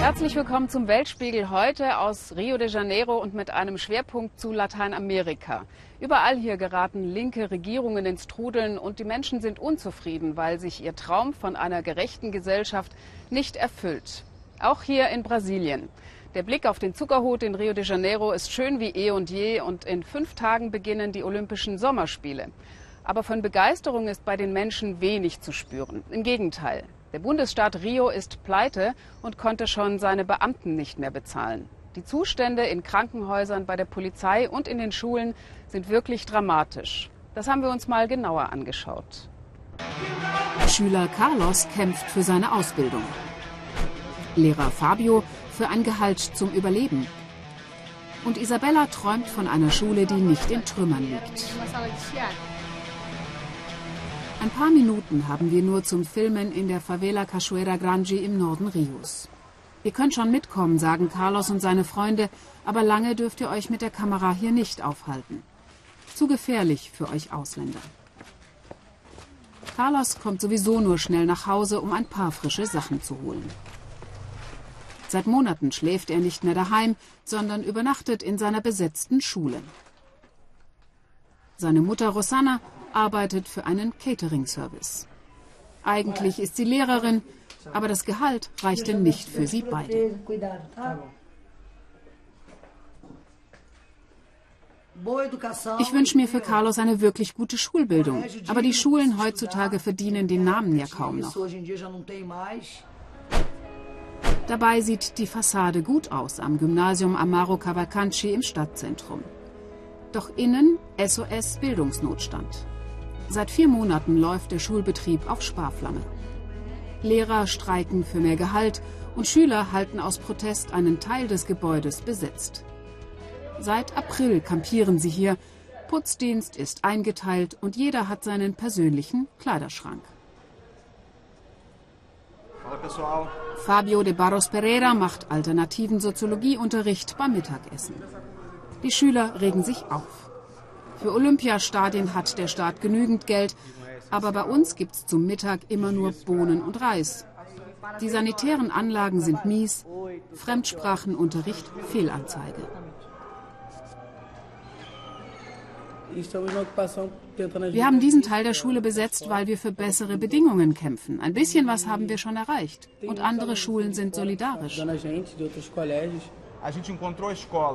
Herzlich willkommen zum Weltspiegel heute aus Rio de Janeiro und mit einem Schwerpunkt zu Lateinamerika. Überall hier geraten linke Regierungen ins Trudeln und die Menschen sind unzufrieden, weil sich ihr Traum von einer gerechten Gesellschaft nicht erfüllt. Auch hier in Brasilien. Der Blick auf den Zuckerhut in Rio de Janeiro ist schön wie eh und je und in fünf Tagen beginnen die Olympischen Sommerspiele. Aber von Begeisterung ist bei den Menschen wenig zu spüren. Im Gegenteil. Der Bundesstaat Rio ist pleite und konnte schon seine Beamten nicht mehr bezahlen. Die Zustände in Krankenhäusern, bei der Polizei und in den Schulen sind wirklich dramatisch. Das haben wir uns mal genauer angeschaut. Schüler Carlos kämpft für seine Ausbildung. Lehrer Fabio für ein Gehalt zum Überleben. Und Isabella träumt von einer Schule, die nicht in Trümmern liegt. Ein paar Minuten haben wir nur zum Filmen in der Favela Cachoeira Grande im Norden Rios. Ihr könnt schon mitkommen, sagen Carlos und seine Freunde, aber lange dürft ihr euch mit der Kamera hier nicht aufhalten. Zu gefährlich für euch Ausländer. Carlos kommt sowieso nur schnell nach Hause, um ein paar frische Sachen zu holen. Seit Monaten schläft er nicht mehr daheim, sondern übernachtet in seiner besetzten Schule. Seine Mutter Rosanna arbeitet für einen Catering-Service. Eigentlich ist sie Lehrerin, aber das Gehalt reichte nicht für sie beide. Ich wünsche mir für Carlos eine wirklich gute Schulbildung, aber die Schulen heutzutage verdienen den Namen ja kaum noch. Dabei sieht die Fassade gut aus am Gymnasium Amaro Cavalcanti im Stadtzentrum. Doch innen SOS Bildungsnotstand. Seit vier Monaten läuft der Schulbetrieb auf Sparflamme. Lehrer streiken für mehr Gehalt und Schüler halten aus Protest einen Teil des Gebäudes besetzt. Seit April kampieren sie hier. Putzdienst ist eingeteilt und jeder hat seinen persönlichen Kleiderschrank. Fabio de Barros Pereira macht alternativen Soziologieunterricht beim Mittagessen. Die Schüler regen sich auf. Für Olympiastadien hat der Staat genügend Geld, aber bei uns gibt es zum Mittag immer nur Bohnen und Reis. Die sanitären Anlagen sind mies, Fremdsprachenunterricht Fehlanzeige. Wir haben diesen Teil der Schule besetzt, weil wir für bessere Bedingungen kämpfen. Ein bisschen was haben wir schon erreicht. Und andere Schulen sind solidarisch.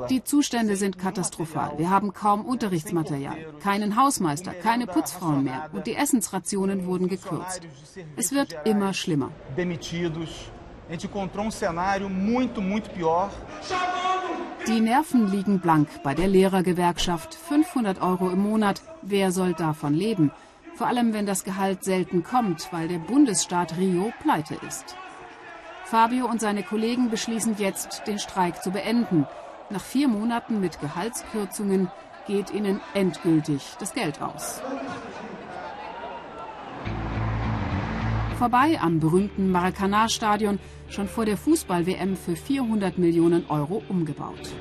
Die Zustände sind katastrophal. Wir haben kaum Unterrichtsmaterial, keinen Hausmeister, keine Putzfrauen mehr und die Essensrationen wurden gekürzt. Es wird immer schlimmer. Die Nerven liegen blank bei der Lehrergewerkschaft. 500 Euro im Monat. Wer soll davon leben? Vor allem, wenn das Gehalt selten kommt, weil der Bundesstaat Rio pleite ist. Fabio und seine Kollegen beschließen jetzt, den Streik zu beenden. Nach vier Monaten mit Gehaltskürzungen geht ihnen endgültig das Geld aus. Vorbei am berühmten Maracanã-Stadion, schon vor der Fußball-WM für 400 Millionen Euro umgebaut.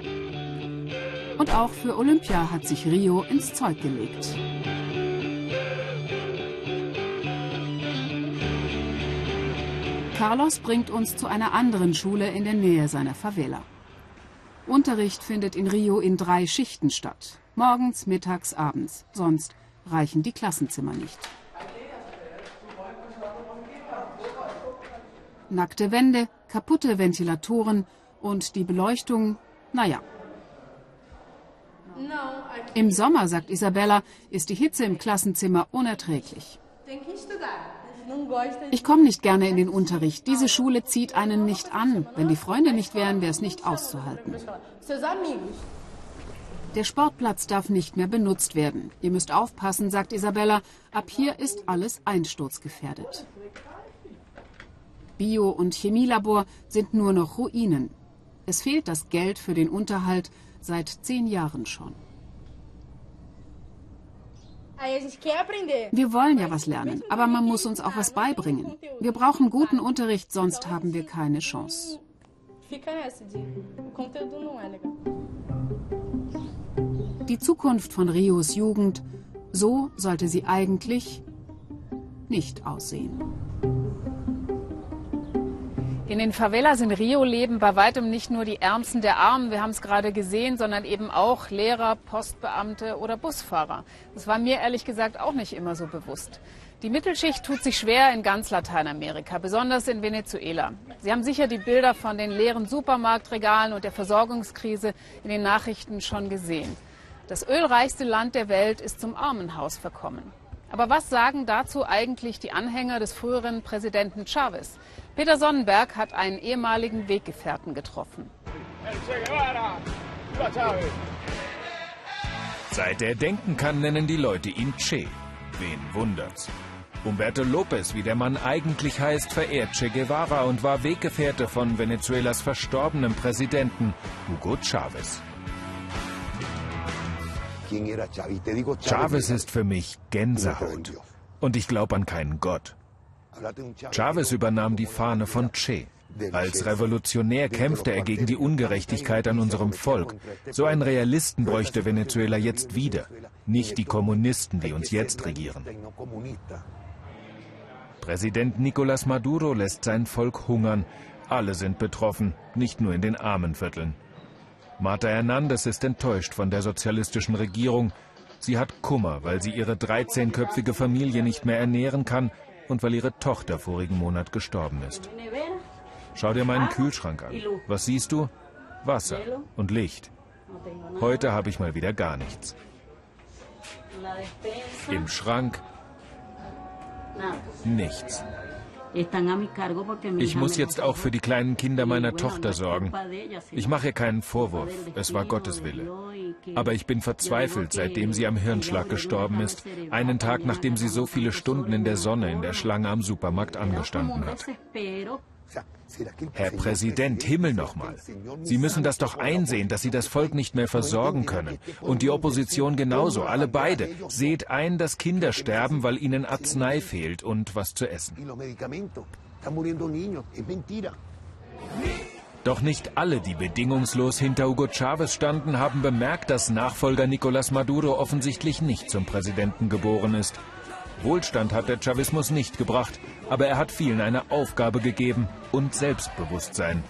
Und auch für Olympia hat sich Rio ins Zeug gelegt. Carlos bringt uns zu einer anderen Schule in der Nähe seiner Favela. Unterricht findet in Rio in drei Schichten statt. Morgens, mittags, abends. Sonst reichen die Klassenzimmer nicht. Nackte Wände, kaputte Ventilatoren und die Beleuchtung, naja. Im Sommer, sagt Isabella, ist die Hitze im Klassenzimmer unerträglich. Ich komme nicht gerne in den Unterricht. Diese Schule zieht einen nicht an. Wenn die Freunde nicht wären, wäre es nicht auszuhalten. Der Sportplatz darf nicht mehr benutzt werden. Ihr müsst aufpassen, sagt Isabella. Ab hier ist alles einsturzgefährdet. Bio- und Chemielabor sind nur noch Ruinen. Es fehlt das Geld für den Unterhalt seit zehn Jahren schon. Wir wollen ja was lernen, aber man muss uns auch was beibringen. Wir brauchen guten Unterricht, sonst haben wir keine Chance. Die Zukunft von Rios Jugend, so sollte sie eigentlich nicht aussehen. In den Favelas in Rio leben bei weitem nicht nur die Ärmsten der Armen, wir haben es gerade gesehen, sondern eben auch Lehrer, Postbeamte oder Busfahrer. Das war mir ehrlich gesagt auch nicht immer so bewusst. Die Mittelschicht tut sich schwer in ganz Lateinamerika, besonders in Venezuela. Sie haben sicher die Bilder von den leeren Supermarktregalen und der Versorgungskrise in den Nachrichten schon gesehen. Das ölreichste Land der Welt ist zum Armenhaus verkommen. Aber was sagen dazu eigentlich die Anhänger des früheren Präsidenten Chavez? Peter Sonnenberg hat einen ehemaligen Weggefährten getroffen. Seit er denken kann, nennen die Leute ihn Che. Wen wundert's? Humberto Lopez, wie der Mann eigentlich heißt, verehrt Che Guevara und war Weggefährte von Venezuelas verstorbenem Präsidenten Hugo Chavez. Chavez ist für mich Gänsehaut. Und ich glaube an keinen Gott. Chavez übernahm die Fahne von Che. Als Revolutionär kämpfte er gegen die Ungerechtigkeit an unserem Volk. So einen Realisten bräuchte Venezuela jetzt wieder, nicht die Kommunisten, die uns jetzt regieren. Präsident Nicolás Maduro lässt sein Volk hungern. Alle sind betroffen, nicht nur in den armen Vierteln. Marta Hernandez ist enttäuscht von der sozialistischen Regierung. Sie hat Kummer, weil sie ihre 13-köpfige Familie nicht mehr ernähren kann und weil ihre Tochter vorigen Monat gestorben ist. Schau dir meinen Kühlschrank an. Was siehst du? Wasser und Licht. Heute habe ich mal wieder gar nichts. Im Schrank nichts. Ich muss jetzt auch für die kleinen Kinder meiner Tochter sorgen. Ich mache keinen Vorwurf, es war Gottes Wille. Aber ich bin verzweifelt, seitdem sie am Hirnschlag gestorben ist, einen Tag nachdem sie so viele Stunden in der Sonne in der Schlange am Supermarkt angestanden hat. Herr Präsident, Himmel nochmal. Sie müssen das doch einsehen, dass Sie das Volk nicht mehr versorgen können. Und die Opposition genauso, alle beide. Seht ein, dass Kinder sterben, weil ihnen Arznei fehlt und was zu essen. Doch nicht alle, die bedingungslos hinter Hugo Chavez standen, haben bemerkt, dass Nachfolger Nicolás Maduro offensichtlich nicht zum Präsidenten geboren ist. Wohlstand hat der Chavismus nicht gebracht, aber er hat vielen eine Aufgabe gegeben und Selbstbewusstsein.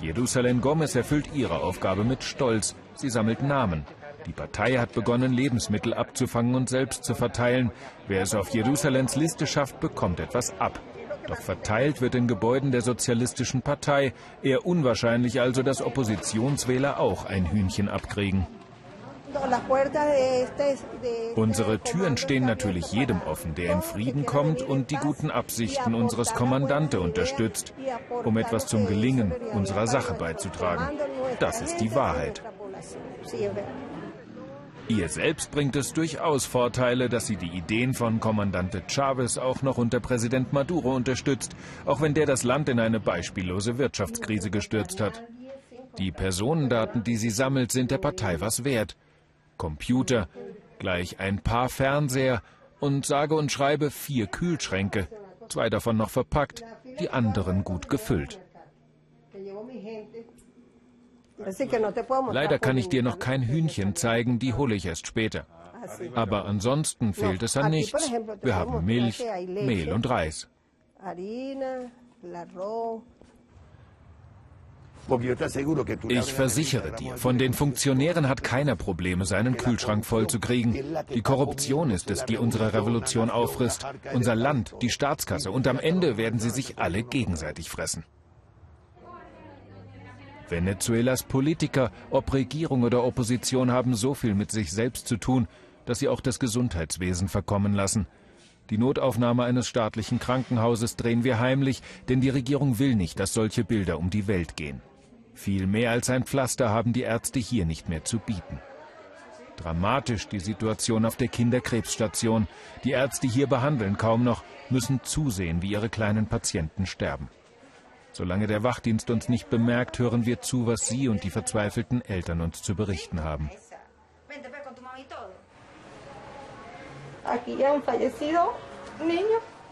Jerusalem Gomez erfüllt ihre Aufgabe mit Stolz. Sie sammelt Namen. Die Partei hat begonnen, Lebensmittel abzufangen und selbst zu verteilen. Wer es auf Jerusalems Liste schafft, bekommt etwas ab. Doch verteilt wird in Gebäuden der Sozialistischen Partei. Eher unwahrscheinlich also, dass Oppositionswähler auch ein Hühnchen abkriegen. Unsere Türen stehen natürlich jedem offen, der in Frieden kommt und die guten Absichten unseres Kommandante unterstützt, um etwas zum Gelingen unserer Sache beizutragen. Das ist die Wahrheit. Ihr selbst bringt es durchaus Vorteile, dass sie die Ideen von Kommandante Chavez auch noch unter Präsident Maduro unterstützt, auch wenn der das Land in eine beispiellose Wirtschaftskrise gestürzt hat. Die Personendaten, die sie sammelt, sind der Partei was wert. Computer, gleich ein paar Fernseher und sage und schreibe vier Kühlschränke, zwei davon noch verpackt, die anderen gut gefüllt. Leider kann ich dir noch kein Hühnchen zeigen, die hole ich erst später. Aber ansonsten fehlt es an nichts. Wir haben Milch, Mehl und Reis. Ich versichere dir, von den Funktionären hat keiner Probleme, seinen Kühlschrank voll zu kriegen. Die Korruption ist es, die unsere Revolution auffrisst, unser Land, die Staatskasse und am Ende werden sie sich alle gegenseitig fressen. Venezuelas Politiker, ob Regierung oder Opposition, haben so viel mit sich selbst zu tun, dass sie auch das Gesundheitswesen verkommen lassen. Die Notaufnahme eines staatlichen Krankenhauses drehen wir heimlich, denn die Regierung will nicht, dass solche Bilder um die Welt gehen. Viel mehr als ein Pflaster haben die Ärzte hier nicht mehr zu bieten. Dramatisch die Situation auf der Kinderkrebsstation. Die Ärzte hier behandeln kaum noch, müssen zusehen, wie ihre kleinen Patienten sterben. Solange der Wachdienst uns nicht bemerkt, hören wir zu, was Sie und die verzweifelten Eltern uns zu berichten haben.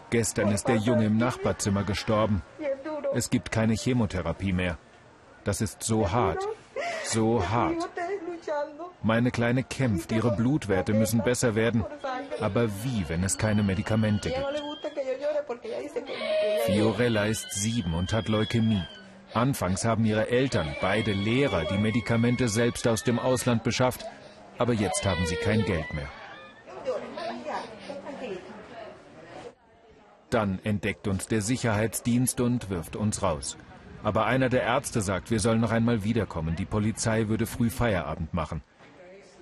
Gestern ist der Junge im Nachbarzimmer gestorben. Es gibt keine Chemotherapie mehr. Das ist so hart, so hart. Meine Kleine kämpft, ihre Blutwerte müssen besser werden. Aber wie, wenn es keine Medikamente gibt? Fiorella ist sieben und hat Leukämie. Anfangs haben ihre Eltern, beide Lehrer, die Medikamente selbst aus dem Ausland beschafft, aber jetzt haben sie kein Geld mehr. Dann entdeckt uns der Sicherheitsdienst und wirft uns raus. Aber einer der Ärzte sagt, wir sollen noch einmal wiederkommen. Die Polizei würde früh Feierabend machen.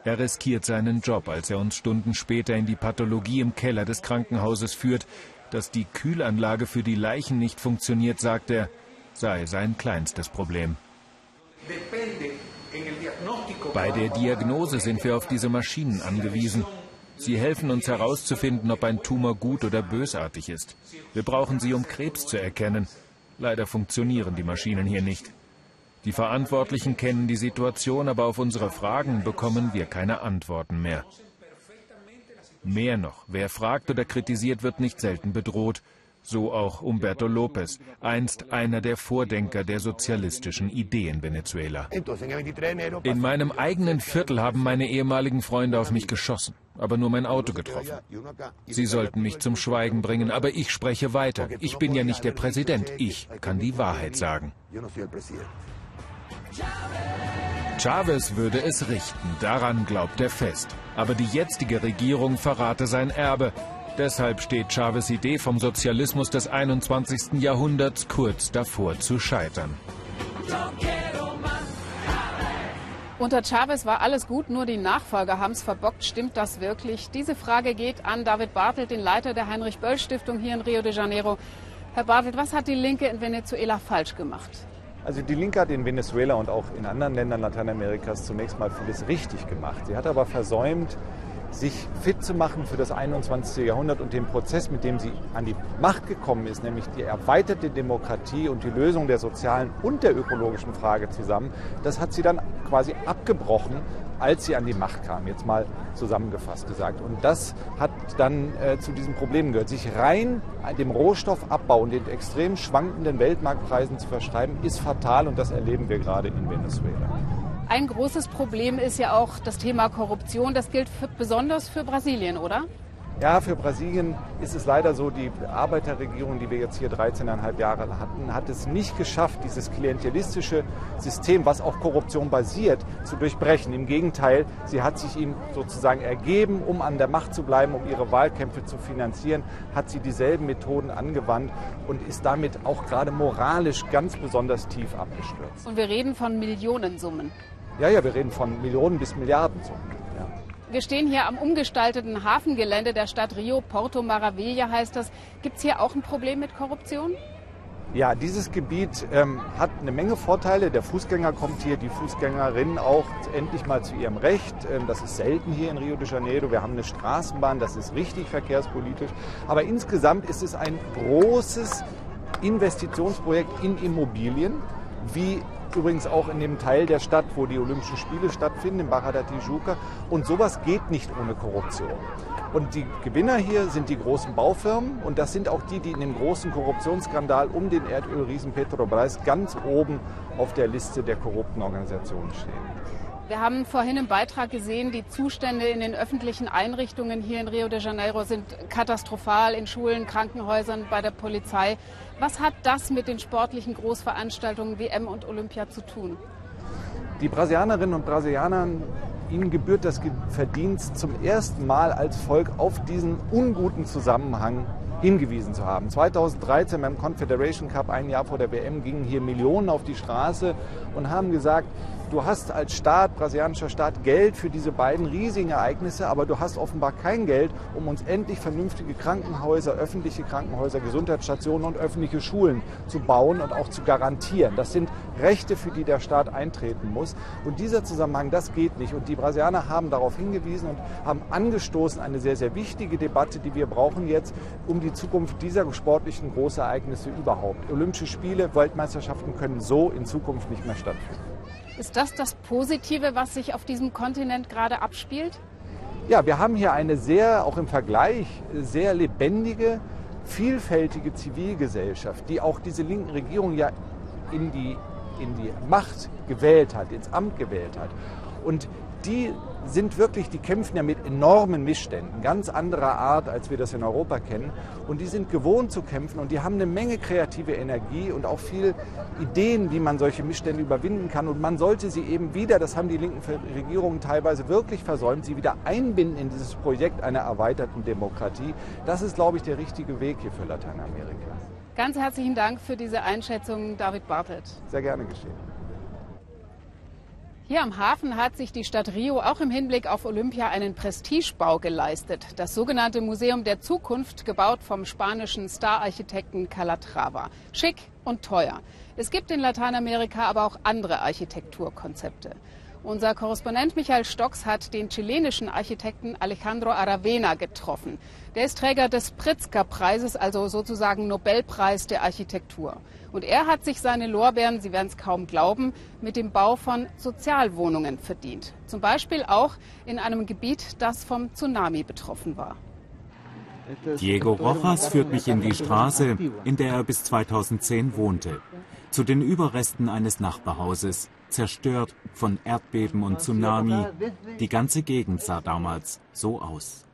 Er riskiert seinen Job, als er uns Stunden später in die Pathologie im Keller des Krankenhauses führt. Dass die Kühlanlage für die Leichen nicht funktioniert, sagt er, sei sein kleinstes Problem. Bei der Diagnose sind wir auf diese Maschinen angewiesen. Sie helfen uns herauszufinden, ob ein Tumor gut oder bösartig ist. Wir brauchen sie, um Krebs zu erkennen. Leider funktionieren die Maschinen hier nicht. Die Verantwortlichen kennen die Situation, aber auf unsere Fragen bekommen wir keine Antworten mehr. Mehr noch, wer fragt oder kritisiert, wird nicht selten bedroht. So auch Umberto Lopez, einst einer der Vordenker der sozialistischen Idee in Venezuela. In meinem eigenen Viertel haben meine ehemaligen Freunde auf mich geschossen, aber nur mein Auto getroffen. Sie sollten mich zum Schweigen bringen, aber ich spreche weiter. Ich bin ja nicht der Präsident, ich kann die Wahrheit sagen. Chavez würde es richten, daran glaubt er fest. Aber die jetzige Regierung verrate sein Erbe. Deshalb steht Chavez Idee vom Sozialismus des 21. Jahrhunderts kurz davor zu scheitern. Unter Chavez war alles gut, nur die Nachfolger haben es verbockt. Stimmt das wirklich? Diese Frage geht an David Bartelt, den Leiter der Heinrich-Böll-Stiftung hier in Rio de Janeiro. Herr Bartelt, was hat die Linke in Venezuela falsch gemacht? Also die Linke hat in Venezuela und auch in anderen Ländern Lateinamerikas zunächst mal vieles richtig gemacht. Sie hat aber versäumt, sich fit zu machen für das 21. Jahrhundert und den Prozess, mit dem sie an die Macht gekommen ist, nämlich die erweiterte Demokratie und die Lösung der sozialen und der ökologischen Frage zusammen, das hat sie dann quasi abgebrochen, als sie an die Macht kam, jetzt mal zusammengefasst gesagt. Und das hat dann äh, zu diesen Problemen gehört. Sich rein dem Rohstoffabbau und den extrem schwankenden Weltmarktpreisen zu verschreiben, ist fatal und das erleben wir gerade in Venezuela. Ein großes Problem ist ja auch das Thema Korruption. Das gilt für, besonders für Brasilien, oder? Ja, für Brasilien ist es leider so, die Arbeiterregierung, die wir jetzt hier 13,5 Jahre hatten, hat es nicht geschafft, dieses klientelistische System, was auf Korruption basiert, zu durchbrechen. Im Gegenteil, sie hat sich ihm sozusagen ergeben, um an der Macht zu bleiben, um ihre Wahlkämpfe zu finanzieren, hat sie dieselben Methoden angewandt und ist damit auch gerade moralisch ganz besonders tief abgestürzt. Und wir reden von Millionensummen. Ja, ja, wir reden von Millionen bis Milliardensummen. Ja. Wir stehen hier am umgestalteten Hafengelände der Stadt Rio, Porto Maravilla heißt das. Gibt es hier auch ein Problem mit Korruption? Ja, dieses Gebiet ähm, hat eine Menge Vorteile. Der Fußgänger kommt hier, die Fußgängerin auch endlich mal zu ihrem Recht. Ähm, das ist selten hier in Rio de Janeiro. Wir haben eine Straßenbahn, das ist richtig verkehrspolitisch. Aber insgesamt ist es ein großes Investitionsprojekt in Immobilien, wie übrigens auch in dem Teil der Stadt, wo die Olympischen Spiele stattfinden, in Barra da Tijuca. Und sowas geht nicht ohne Korruption. Und die Gewinner hier sind die großen Baufirmen und das sind auch die, die in dem großen Korruptionsskandal um den Erdölriesen Petrobras ganz oben auf der Liste der korrupten Organisationen stehen. Wir haben vorhin im Beitrag gesehen, die Zustände in den öffentlichen Einrichtungen hier in Rio de Janeiro sind katastrophal, in Schulen, Krankenhäusern, bei der Polizei. Was hat das mit den sportlichen Großveranstaltungen WM und Olympia zu tun? Die Brasilianerinnen und Brasilianer, ihnen gebührt das Verdienst, zum ersten Mal als Volk auf diesen unguten Zusammenhang hingewiesen zu haben. 2013 beim Confederation Cup, ein Jahr vor der WM, gingen hier Millionen auf die Straße und haben gesagt, du hast als Staat, brasilianischer Staat, Geld für diese beiden riesigen Ereignisse, aber du hast offenbar kein Geld, um uns endlich vernünftige Krankenhäuser, öffentliche Krankenhäuser, Gesundheitsstationen und öffentliche Schulen zu bauen und auch zu garantieren. Das sind Rechte, für die der Staat eintreten muss. Und dieser Zusammenhang, das geht nicht. Und die Brasilianer haben darauf hingewiesen und haben angestoßen eine sehr, sehr wichtige Debatte, die wir brauchen jetzt, um die Zukunft dieser sportlichen Großereignisse überhaupt. Olympische Spiele, Weltmeisterschaften können so in Zukunft nicht mehr stattfinden. Ist das das Positive, was sich auf diesem Kontinent gerade abspielt? Ja, wir haben hier eine sehr, auch im Vergleich, sehr lebendige, vielfältige Zivilgesellschaft, die auch diese linken Regierung ja in die, in die Macht gewählt hat, ins Amt gewählt hat. Und die sind wirklich, die kämpfen ja mit enormen Missständen, ganz anderer Art, als wir das in Europa kennen. Und die sind gewohnt zu kämpfen und die haben eine Menge kreative Energie und auch viel Ideen, wie man solche Missstände überwinden kann. Und man sollte sie eben wieder, das haben die linken Regierungen teilweise wirklich versäumt, sie wieder einbinden in dieses Projekt einer erweiterten Demokratie. Das ist, glaube ich, der richtige Weg hier für Lateinamerika. Ganz herzlichen Dank für diese Einschätzung, David Bartelt. Sehr gerne geschehen. Hier am Hafen hat sich die Stadt Rio auch im Hinblick auf Olympia einen Prestigebau geleistet. Das sogenannte Museum der Zukunft, gebaut vom spanischen Stararchitekten Calatrava. Schick und teuer. Es gibt in Lateinamerika aber auch andere Architekturkonzepte. Unser Korrespondent Michael Stocks hat den chilenischen Architekten Alejandro Aravena getroffen. Der ist Träger des Pritzker-Preises, also sozusagen Nobelpreis der Architektur. Und er hat sich seine Lorbeeren, Sie werden es kaum glauben, mit dem Bau von Sozialwohnungen verdient. Zum Beispiel auch in einem Gebiet, das vom Tsunami betroffen war. Diego Rojas führt mich in die Straße, in der er bis 2010 wohnte. Zu den Überresten eines Nachbarhauses, zerstört von Erdbeben und Tsunami. Die ganze Gegend sah damals so aus.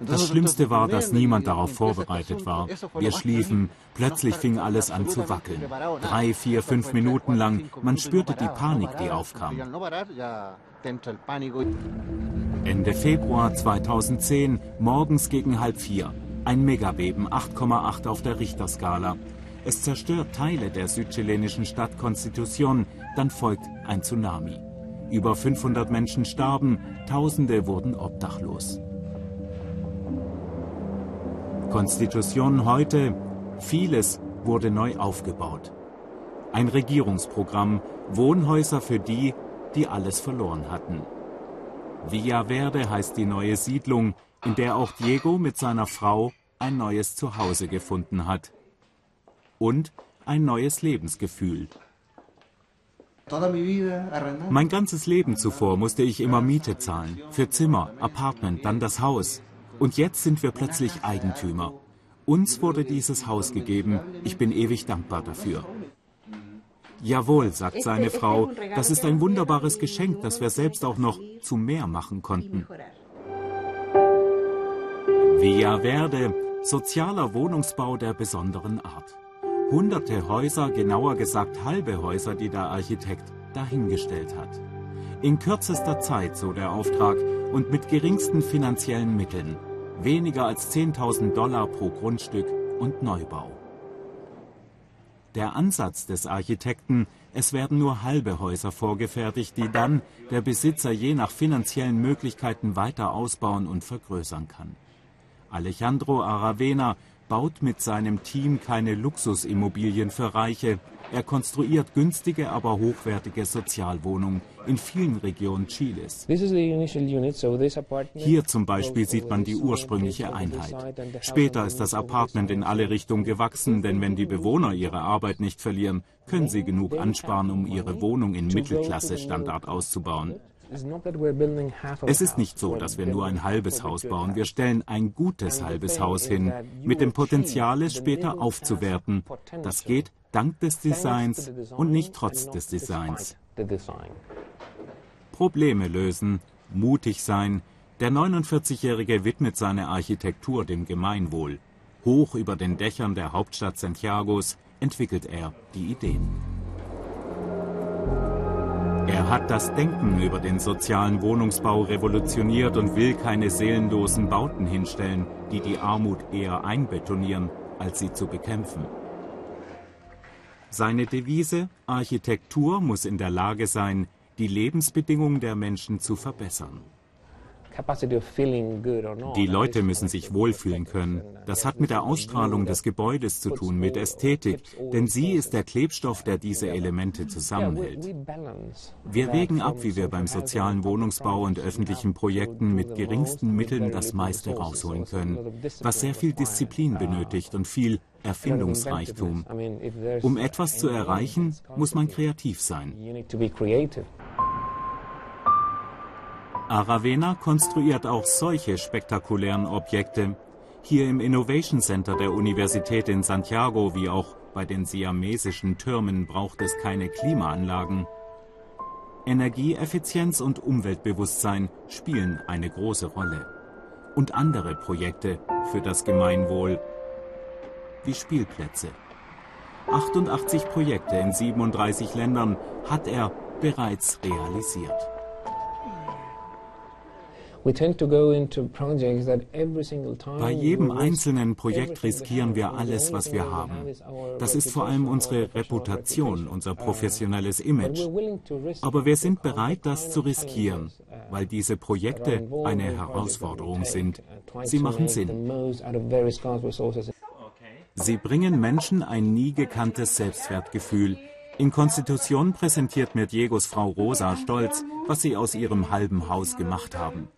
Das Schlimmste war, dass niemand darauf vorbereitet war. Wir schliefen, plötzlich fing alles an zu wackeln. Drei, vier, fünf Minuten lang, man spürte die Panik, die aufkam. Ende Februar 2010, morgens gegen halb vier. Ein Megabeben, 8,8 auf der Richterskala. Es zerstört Teile der südchilenischen Stadt Constitución, dann folgt ein Tsunami. Über 500 Menschen starben, Tausende wurden obdachlos. Konstitution heute, vieles wurde neu aufgebaut. Ein Regierungsprogramm, Wohnhäuser für die, die alles verloren hatten. Villa Verde heißt die neue Siedlung, in der auch Diego mit seiner Frau ein neues Zuhause gefunden hat. Und ein neues Lebensgefühl. Mein ganzes Leben zuvor musste ich immer Miete zahlen. Für Zimmer, Apartment, dann das Haus. Und jetzt sind wir plötzlich Eigentümer. Uns wurde dieses Haus gegeben. Ich bin ewig dankbar dafür. Jawohl, sagt seine Frau, das ist ein wunderbares Geschenk, das wir selbst auch noch zu mehr machen konnten. Via Verde, sozialer Wohnungsbau der besonderen Art. Hunderte Häuser, genauer gesagt halbe Häuser, die der Architekt dahingestellt hat. In kürzester Zeit, so der Auftrag, und mit geringsten finanziellen Mitteln. Weniger als 10.000 Dollar pro Grundstück und Neubau. Der Ansatz des Architekten, es werden nur halbe Häuser vorgefertigt, die dann der Besitzer je nach finanziellen Möglichkeiten weiter ausbauen und vergrößern kann. Alejandro Aravena baut mit seinem Team keine Luxusimmobilien für Reiche. Er konstruiert günstige, aber hochwertige Sozialwohnungen in vielen Regionen Chiles. Hier zum Beispiel sieht man die ursprüngliche Einheit. Später ist das Apartment in alle Richtungen gewachsen, denn wenn die Bewohner ihre Arbeit nicht verlieren, können sie genug ansparen, um ihre Wohnung in Mittelklasse-Standard auszubauen. Es ist nicht so, dass wir nur ein halbes Haus bauen. Wir stellen ein gutes halbes Haus hin, mit dem Potenzial, es später aufzuwerten. Das geht dank des Designs und nicht trotz des Designs. Probleme lösen, mutig sein. Der 49-Jährige widmet seine Architektur dem Gemeinwohl. Hoch über den Dächern der Hauptstadt Santiagos entwickelt er die Ideen. Er hat das Denken über den sozialen Wohnungsbau revolutioniert und will keine seelenlosen Bauten hinstellen, die die Armut eher einbetonieren, als sie zu bekämpfen. Seine Devise Architektur muss in der Lage sein, die Lebensbedingungen der Menschen zu verbessern. Die Leute müssen sich wohlfühlen können. Das hat mit der Ausstrahlung des Gebäudes zu tun, mit Ästhetik, denn sie ist der Klebstoff, der diese Elemente zusammenhält. Wir wägen ab, wie wir beim sozialen Wohnungsbau und öffentlichen Projekten mit geringsten Mitteln das meiste rausholen können, was sehr viel Disziplin benötigt und viel Erfindungsreichtum. Um etwas zu erreichen, muss man kreativ sein. Aravena konstruiert auch solche spektakulären Objekte. Hier im Innovation Center der Universität in Santiago wie auch bei den siamesischen Türmen braucht es keine Klimaanlagen. Energieeffizienz und Umweltbewusstsein spielen eine große Rolle. Und andere Projekte für das Gemeinwohl wie Spielplätze. 88 Projekte in 37 Ländern hat er bereits realisiert. Bei jedem einzelnen Projekt riskieren wir alles, was wir haben. Das ist vor allem unsere Reputation, unser professionelles Image. Aber wir sind bereit, das zu riskieren, weil diese Projekte eine Herausforderung sind. Sie machen Sinn. Sie bringen Menschen ein nie gekanntes Selbstwertgefühl. In Konstitution präsentiert mir Diegos Frau Rosa stolz, was sie aus ihrem halben Haus gemacht haben.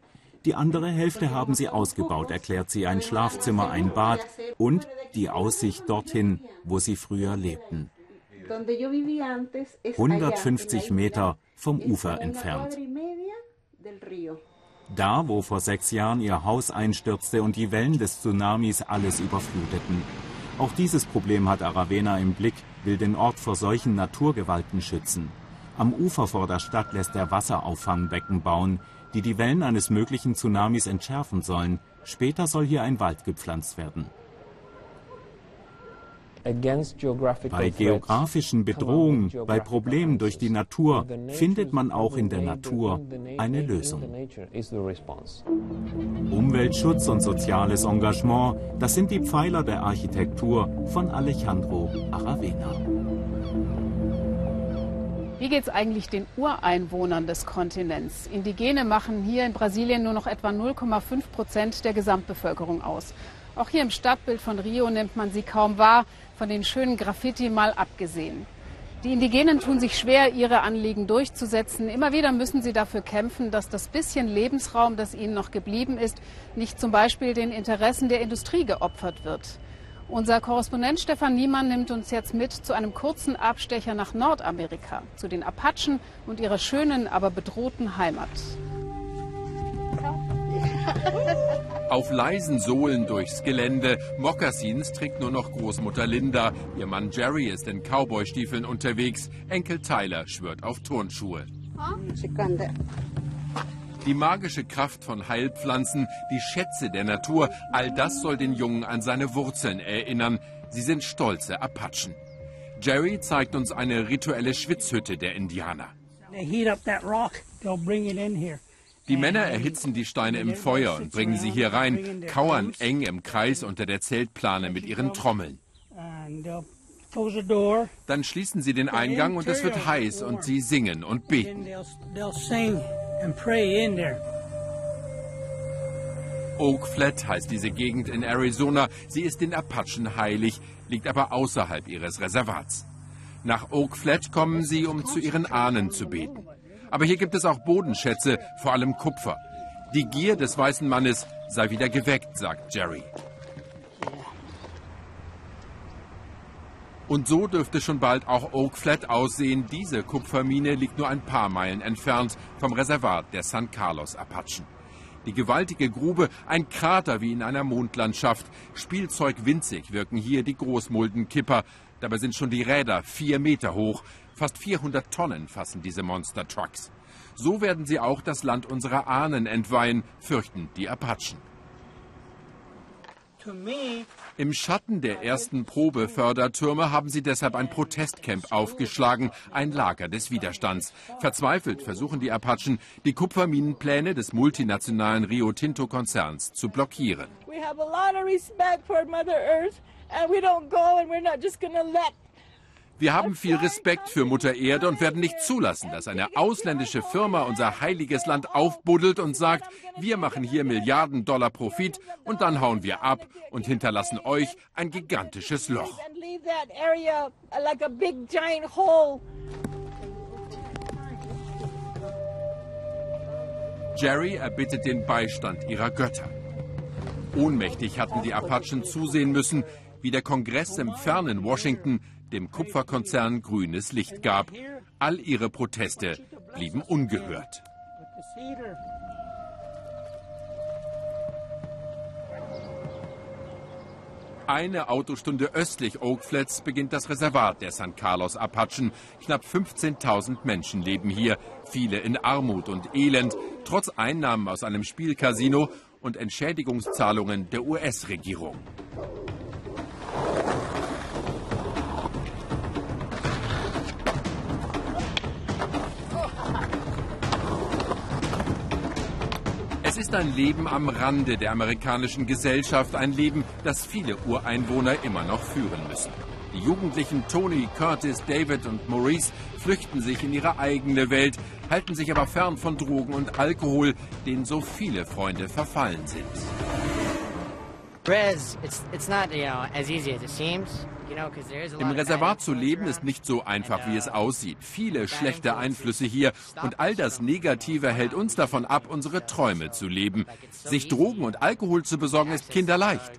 Die andere Hälfte haben sie ausgebaut, erklärt sie, ein Schlafzimmer, ein Bad und die Aussicht dorthin, wo sie früher lebten. 150 Meter vom Ufer entfernt. Da, wo vor sechs Jahren ihr Haus einstürzte und die Wellen des Tsunamis alles überfluteten. Auch dieses Problem hat Aravena im Blick, will den Ort vor solchen Naturgewalten schützen. Am Ufer vor der Stadt lässt er Wasserauffangbecken bauen, die die Wellen eines möglichen Tsunamis entschärfen sollen. Später soll hier ein Wald gepflanzt werden. Bei geografischen Bedrohungen, bei Problemen durch die Natur findet man auch in der Natur eine Lösung. Umweltschutz und soziales Engagement, das sind die Pfeiler der Architektur von Alejandro Aravena. Wie geht es eigentlich den Ureinwohnern des Kontinents? Indigene machen hier in Brasilien nur noch etwa 0,5 Prozent der Gesamtbevölkerung aus. Auch hier im Stadtbild von Rio nimmt man sie kaum wahr, von den schönen Graffiti mal abgesehen. Die Indigenen tun sich schwer, ihre Anliegen durchzusetzen. Immer wieder müssen sie dafür kämpfen, dass das bisschen Lebensraum, das ihnen noch geblieben ist, nicht zum Beispiel den Interessen der Industrie geopfert wird. Unser Korrespondent Stefan Niemann nimmt uns jetzt mit zu einem kurzen Abstecher nach Nordamerika, zu den Apachen und ihrer schönen, aber bedrohten Heimat. Auf leisen Sohlen durchs Gelände. Mokassins trägt nur noch Großmutter Linda. Ihr Mann Jerry ist in Cowboystiefeln unterwegs. Enkel Tyler schwört auf Turnschuhe. Die magische Kraft von Heilpflanzen, die Schätze der Natur, all das soll den Jungen an seine Wurzeln erinnern. Sie sind stolze Apachen. Jerry zeigt uns eine rituelle Schwitzhütte der Indianer. Die Männer erhitzen die Steine im Feuer und bringen sie hier rein, kauern eng im Kreis unter der Zeltplane mit ihren Trommeln. Dann schließen sie den Eingang und es wird heiß und sie singen und beten. Oak Flat heißt diese Gegend in Arizona. Sie ist den Apachen heilig, liegt aber außerhalb ihres Reservats. Nach Oak Flat kommen sie, um zu ihren Ahnen zu beten. Aber hier gibt es auch Bodenschätze, vor allem Kupfer. Die Gier des weißen Mannes sei wieder geweckt, sagt Jerry. Und so dürfte schon bald auch Oak Flat aussehen. Diese Kupfermine liegt nur ein paar Meilen entfernt vom Reservat der San Carlos Apachen. Die gewaltige Grube, ein Krater wie in einer Mondlandschaft. Spielzeug winzig wirken hier die Großmuldenkipper. Dabei sind schon die Räder vier Meter hoch. Fast 400 Tonnen fassen diese Monster Trucks. So werden sie auch das Land unserer Ahnen entweihen, fürchten die Apachen. Im Schatten der ersten Probefördertürme haben sie deshalb ein Protestcamp aufgeschlagen, ein Lager des Widerstands. Verzweifelt versuchen die Apachen, die Kupferminenpläne des multinationalen Rio Tinto Konzerns zu blockieren. We have a lot of respect for Mother Earth and we don't go and we're not just gonna let wir haben viel Respekt für Mutter Erde und werden nicht zulassen, dass eine ausländische Firma unser heiliges Land aufbuddelt und sagt, wir machen hier Milliarden Dollar Profit und dann hauen wir ab und hinterlassen euch ein gigantisches Loch. Jerry erbittet den Beistand ihrer Götter. Ohnmächtig hatten die Apachen zusehen müssen, wie der Kongress im fernen Washington dem Kupferkonzern grünes Licht gab. All ihre Proteste blieben ungehört. Eine Autostunde östlich Oak Flats beginnt das Reservat der San Carlos Apachen. Knapp 15.000 Menschen leben hier, viele in Armut und Elend, trotz Einnahmen aus einem Spielcasino und Entschädigungszahlungen der US-Regierung. Ist ein Leben am Rande der amerikanischen Gesellschaft, ein Leben, das viele Ureinwohner immer noch führen müssen. Die Jugendlichen Tony, Curtis, David und Maurice flüchten sich in ihre eigene Welt, halten sich aber fern von Drogen und Alkohol, denen so viele Freunde verfallen sind. Im Reservat zu leben ist nicht so einfach, wie es uh, aussieht. Viele schlechte Einflüsse hier und all das Negative hält uns davon ab, unsere Träume zu leben. Sich Drogen und Alkohol zu besorgen ist kinderleicht.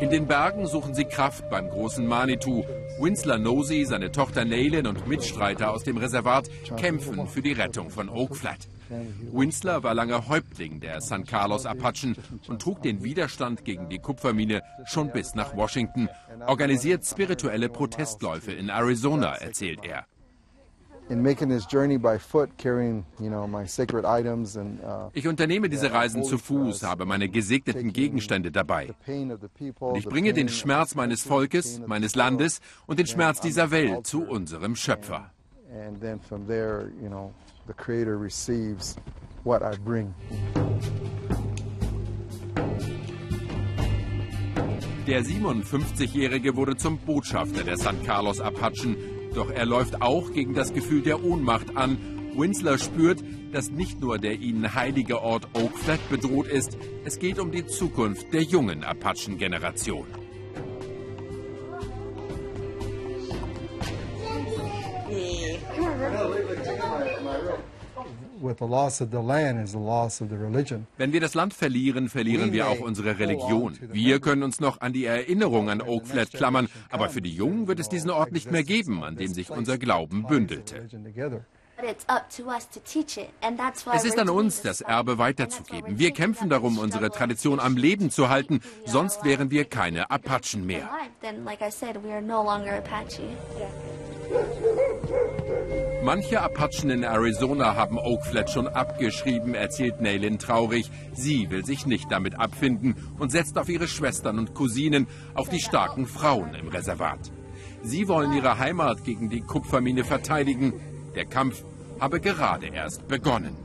In den Bergen suchen sie Kraft beim großen Manitou. Winsler Nosey, seine Tochter Naylin und Mitstreiter aus dem Reservat kämpfen für die Rettung von Oak Flat. Winsler war lange Häuptling der San Carlos Apachen und trug den Widerstand gegen die Kupfermine schon bis nach Washington, organisiert spirituelle Protestläufe in Arizona, erzählt er. Uh, ich unternehme diese Reisen zu Fuß, habe meine gesegneten Gegenstände dabei. Und ich bringe den Schmerz meines Volkes, meines Landes und den Schmerz dieser Welt zu unserem Schöpfer. Der 57-Jährige wurde zum Botschafter der San Carlos Apachen doch er läuft auch gegen das Gefühl der Ohnmacht an. Winsler spürt, dass nicht nur der ihnen heilige Ort Oak Flat bedroht ist, es geht um die Zukunft der jungen Apachen-Generation. Wenn wir das Land verlieren, verlieren wir auch unsere Religion. Wir können uns noch an die Erinnerung an Oak Flat klammern, aber für die Jungen wird es diesen Ort nicht mehr geben, an dem sich unser Glauben bündelte. Es ist an uns, das Erbe weiterzugeben. Wir kämpfen darum, unsere Tradition am Leben zu halten, sonst wären wir keine Apachen mehr. Manche Apachen in Arizona haben Oak Flat schon abgeschrieben, erzählt Naylin traurig. Sie will sich nicht damit abfinden und setzt auf ihre Schwestern und Cousinen, auf die starken Frauen im Reservat. Sie wollen ihre Heimat gegen die Kupfermine verteidigen. Der Kampf habe gerade erst begonnen.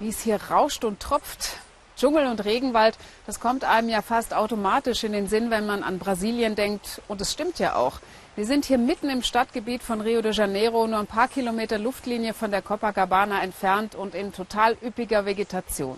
Wie es hier rauscht und tropft, Dschungel und Regenwald, das kommt einem ja fast automatisch in den Sinn, wenn man an Brasilien denkt. Und es stimmt ja auch. Wir sind hier mitten im Stadtgebiet von Rio de Janeiro, nur ein paar Kilometer Luftlinie von der Copacabana entfernt und in total üppiger Vegetation.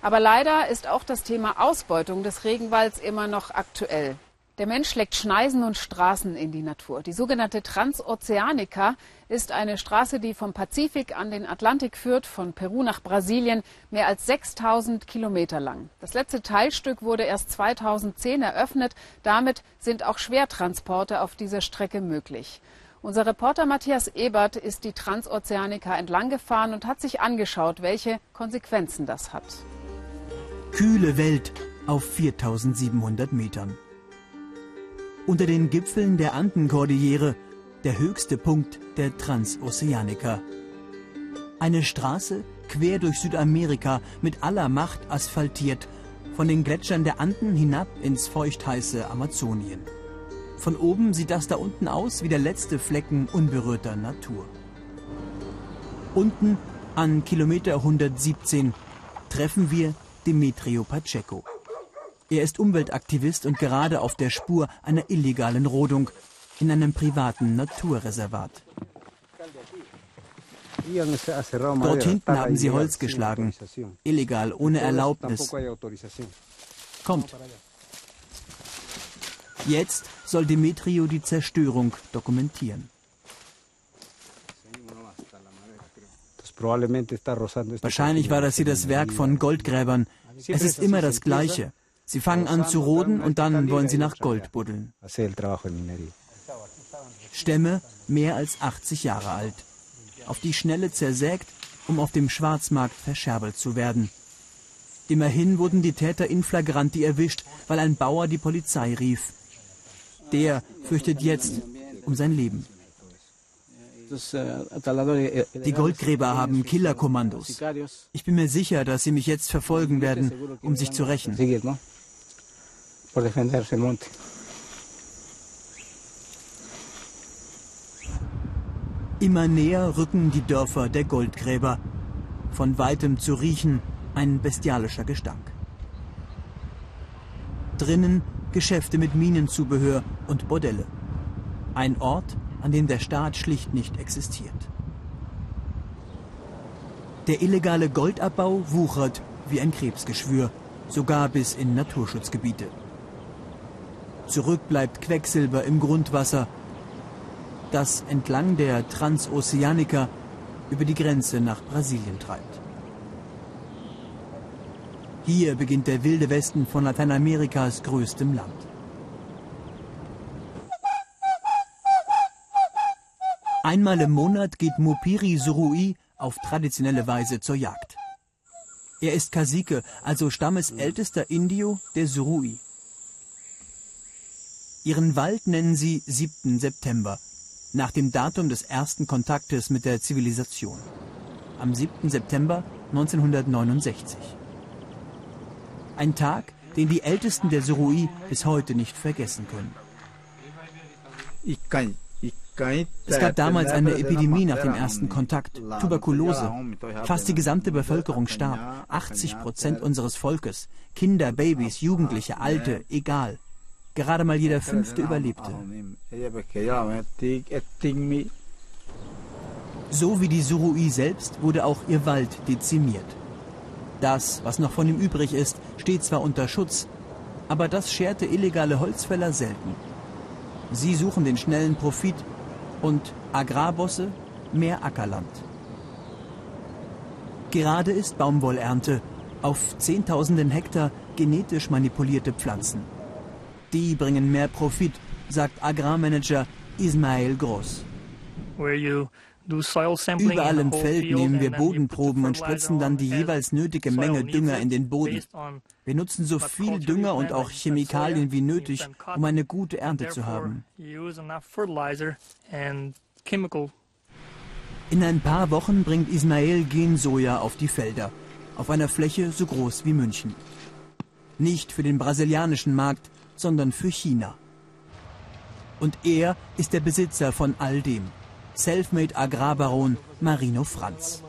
Aber leider ist auch das Thema Ausbeutung des Regenwalds immer noch aktuell. Der Mensch legt Schneisen und Straßen in die Natur. Die sogenannte Transoceanica ist eine Straße, die vom Pazifik an den Atlantik führt, von Peru nach Brasilien, mehr als 6000 Kilometer lang. Das letzte Teilstück wurde erst 2010 eröffnet. Damit sind auch Schwertransporte auf dieser Strecke möglich. Unser Reporter Matthias Ebert ist die Transoceanica entlang gefahren und hat sich angeschaut, welche Konsequenzen das hat. Kühle Welt auf 4700 Metern. Unter den Gipfeln der Andenkordillere der höchste Punkt der Transoceanica. Eine Straße quer durch Südamerika mit aller Macht asphaltiert, von den Gletschern der Anden hinab ins feuchtheiße Amazonien. Von oben sieht das da unten aus wie der letzte Flecken unberührter Natur. Unten an Kilometer 117 treffen wir Demetrio Pacheco. Er ist Umweltaktivist und gerade auf der Spur einer illegalen Rodung in einem privaten Naturreservat. Dort hinten haben sie Holz geschlagen. Illegal, ohne Erlaubnis. Kommt. Jetzt soll Demetrio die Zerstörung dokumentieren. Wahrscheinlich war das hier das Werk von Goldgräbern. Es ist immer das Gleiche. Sie fangen an zu roden und dann wollen sie nach Gold buddeln. Stämme mehr als 80 Jahre alt. auf die Schnelle zersägt, um auf dem Schwarzmarkt verscherbelt zu werden. Immerhin wurden die Täter in flagranti erwischt, weil ein Bauer die Polizei rief. Der fürchtet jetzt um sein Leben. Die Goldgräber haben Killerkommandos. Ich bin mir sicher, dass sie mich jetzt verfolgen werden, um sich zu rächen. Immer näher rücken die Dörfer der Goldgräber. Von weitem zu riechen ein bestialischer Gestank. Drinnen Geschäfte mit Minenzubehör und Bordelle. Ein Ort, an dem der Staat schlicht nicht existiert. Der illegale Goldabbau wuchert wie ein Krebsgeschwür, sogar bis in Naturschutzgebiete. Zurück bleibt Quecksilber im Grundwasser, das entlang der Transoceanica über die Grenze nach Brasilien treibt. Hier beginnt der wilde Westen von Lateinamerikas größtem Land. Einmal im Monat geht Mupiri Surui auf traditionelle Weise zur Jagd. Er ist Kasike, also stammesältester Indio der Surui. Ihren Wald nennen sie 7. September, nach dem Datum des ersten Kontaktes mit der Zivilisation. Am 7. September 1969. Ein Tag, den die Ältesten der Surui bis heute nicht vergessen können. Es gab damals eine Epidemie nach dem ersten Kontakt, Tuberkulose. Fast die gesamte Bevölkerung starb, 80 Prozent unseres Volkes, Kinder, Babys, Jugendliche, Alte, egal. Gerade mal jeder Fünfte überlebte. So wie die Surui selbst wurde auch ihr Wald dezimiert. Das, was noch von ihm übrig ist, steht zwar unter Schutz, aber das scherte illegale Holzfäller selten. Sie suchen den schnellen Profit und Agrarbosse mehr Ackerland. Gerade ist Baumwollernte auf Zehntausenden Hektar genetisch manipulierte Pflanzen. Die bringen mehr Profit, sagt Agrarmanager Ismail Gross. Überall im Feld nehmen wir Bodenproben und spritzen dann die jeweils nötige Menge Dünger in den Boden. Wir nutzen so viel Dünger und auch Chemikalien wie nötig, um eine gute Ernte zu haben. In ein paar Wochen bringt Ismael Gensoja auf die Felder, auf einer Fläche so groß wie München. Nicht für den brasilianischen Markt, sondern für China. Und er ist der Besitzer von all dem. Selfmade Agrarbaron Marino Franz.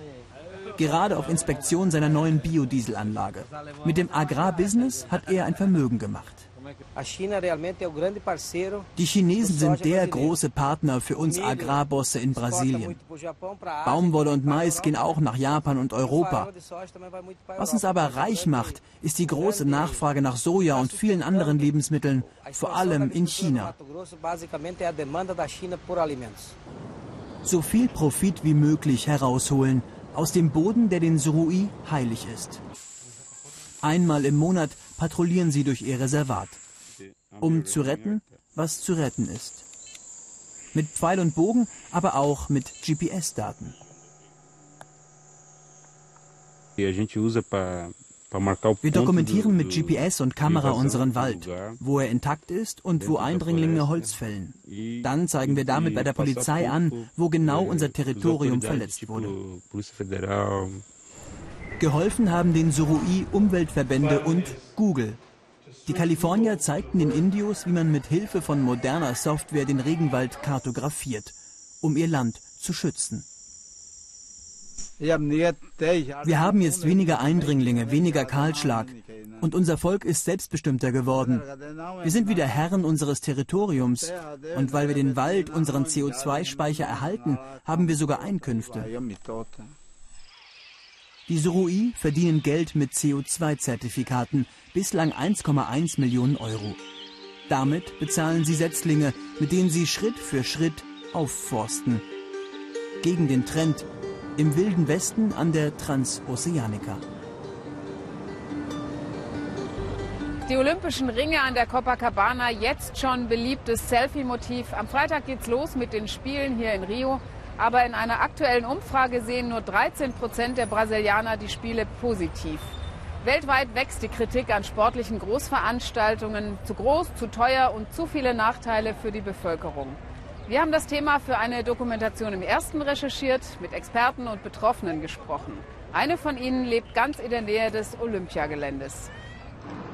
Gerade auf Inspektion seiner neuen Biodieselanlage. Mit dem Agrarbusiness hat er ein Vermögen gemacht. Die Chinesen sind der große Partner für uns Agrarbosse in Brasilien. Baumwolle und Mais gehen auch nach Japan und Europa. Was uns aber reich macht, ist die große Nachfrage nach Soja und vielen anderen Lebensmitteln, vor allem in China so viel Profit wie möglich herausholen aus dem Boden, der den Surui heilig ist. Einmal im Monat patrouillieren sie durch ihr Reservat, um zu retten, was zu retten ist. Mit Pfeil und Bogen, aber auch mit GPS-Daten. Wir dokumentieren mit GPS und Kamera unseren Wald, wo er intakt ist und wo Eindringlinge Holz fällen. Dann zeigen wir damit bei der Polizei an, wo genau unser Territorium verletzt wurde. Geholfen haben den Surui Umweltverbände und Google. Die Kalifornier zeigten den Indios, wie man mit Hilfe von moderner Software den Regenwald kartografiert, um ihr Land zu schützen. Wir haben jetzt weniger Eindringlinge, weniger Kahlschlag und unser Volk ist selbstbestimmter geworden. Wir sind wieder Herren unseres Territoriums und weil wir den Wald, unseren CO2-Speicher erhalten, haben wir sogar Einkünfte. Die Surui verdienen Geld mit CO2-Zertifikaten, bislang 1,1 Millionen Euro. Damit bezahlen sie Setzlinge, mit denen sie Schritt für Schritt aufforsten. Gegen den Trend, im wilden Westen an der Transoceanica. Die Olympischen Ringe an der Copacabana, jetzt schon beliebtes Selfie-Motiv. Am Freitag geht's los mit den Spielen hier in Rio. Aber in einer aktuellen Umfrage sehen nur 13 Prozent der Brasilianer die Spiele positiv. Weltweit wächst die Kritik an sportlichen Großveranstaltungen. Zu groß, zu teuer und zu viele Nachteile für die Bevölkerung. Wir haben das Thema für eine Dokumentation im Ersten recherchiert, mit Experten und Betroffenen gesprochen. Eine von ihnen lebt ganz in der Nähe des Olympiageländes.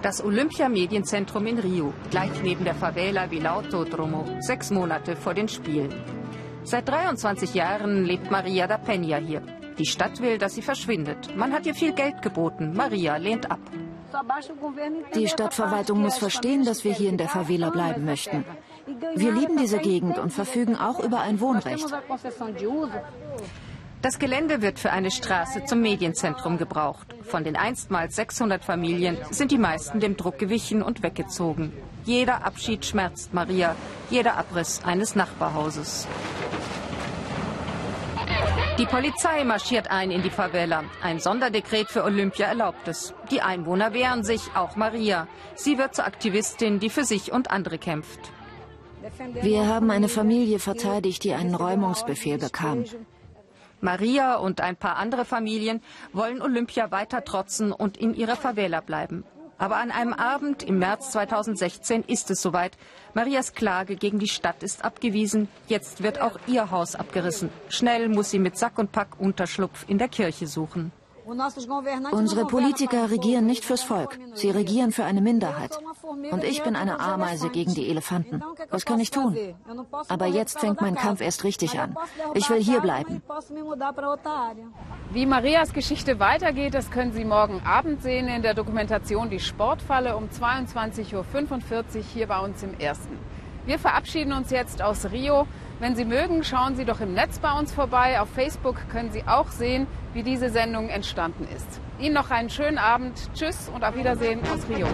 Das Olympia-Medienzentrum in Rio, gleich neben der Favela Vilauto-Dromo, sechs Monate vor den Spielen. Seit 23 Jahren lebt Maria da Peña hier. Die Stadt will, dass sie verschwindet. Man hat ihr viel Geld geboten. Maria lehnt ab. Die Stadtverwaltung muss verstehen, dass wir hier in der Favela bleiben möchten. Wir lieben diese Gegend und verfügen auch über ein Wohnrecht. Das Gelände wird für eine Straße zum Medienzentrum gebraucht. Von den einstmals 600 Familien sind die meisten dem Druck gewichen und weggezogen. Jeder Abschied schmerzt Maria, jeder Abriss eines Nachbarhauses. Die Polizei marschiert ein in die Favela. Ein Sonderdekret für Olympia erlaubt es. Die Einwohner wehren sich, auch Maria. Sie wird zur Aktivistin, die für sich und andere kämpft. Wir haben eine Familie verteidigt, die einen Räumungsbefehl bekam. Maria und ein paar andere Familien wollen Olympia weiter trotzen und in ihrer Favela bleiben. Aber an einem Abend im März 2016 ist es soweit. Marias Klage gegen die Stadt ist abgewiesen. Jetzt wird auch ihr Haus abgerissen. Schnell muss sie mit Sack und Pack Unterschlupf in der Kirche suchen. Unsere Politiker regieren nicht fürs Volk. Sie regieren für eine Minderheit. Und ich bin eine Ameise gegen die Elefanten. Was kann ich tun? Aber jetzt fängt mein Kampf erst richtig an. Ich will hier bleiben. Wie Marias Geschichte weitergeht, das können Sie morgen Abend sehen in der Dokumentation Die Sportfalle um 22.45 Uhr hier bei uns im Ersten. Wir verabschieden uns jetzt aus Rio. Wenn Sie mögen, schauen Sie doch im Netz bei uns vorbei. Auf Facebook können Sie auch sehen, wie diese Sendung entstanden ist. Ihnen noch einen schönen Abend. Tschüss und auf Wiedersehen aus Rio.